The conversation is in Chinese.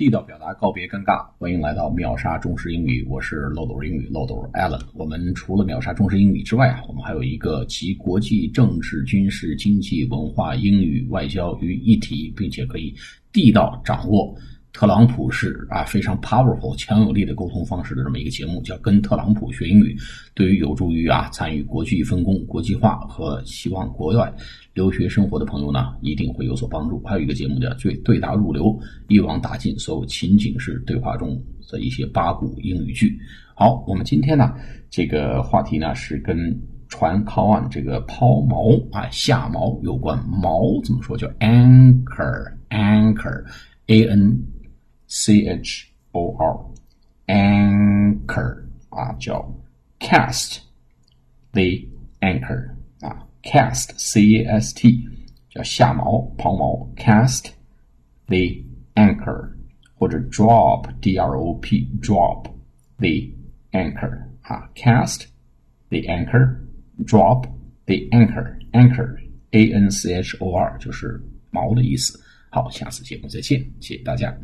地道表达，告别尴尬。欢迎来到秒杀中式英语，我是漏斗英语漏斗 Allen。我们除了秒杀中式英语之外啊，我们还有一个集国际政治、军事、经济、文化、英语、外交于一体，并且可以地道掌握特朗普式啊非常 powerful 强有力的沟通方式的这么一个节目，叫跟特朗普学英语。对于有助于啊参与国际分工、国际化和希望国外。留学生活的朋友呢，一定会有所帮助。还有一个节目叫“最对答如流”，一网打尽所有情景式对话中的一些八股英语句。好，我们今天呢，这个话题呢是跟船靠岸这个抛锚啊下锚有关。锚怎么说？叫 anchor，anchor，a n c h o r，anchor 啊，叫 cast the anchor。cast c a s t 叫下锚抛锚，cast the anchor 或者 drop d r o p drop the anchor 啊，cast the anchor drop the anchor anchor a n c h o r 就是锚的意思。好，下次节目再见，谢谢大家。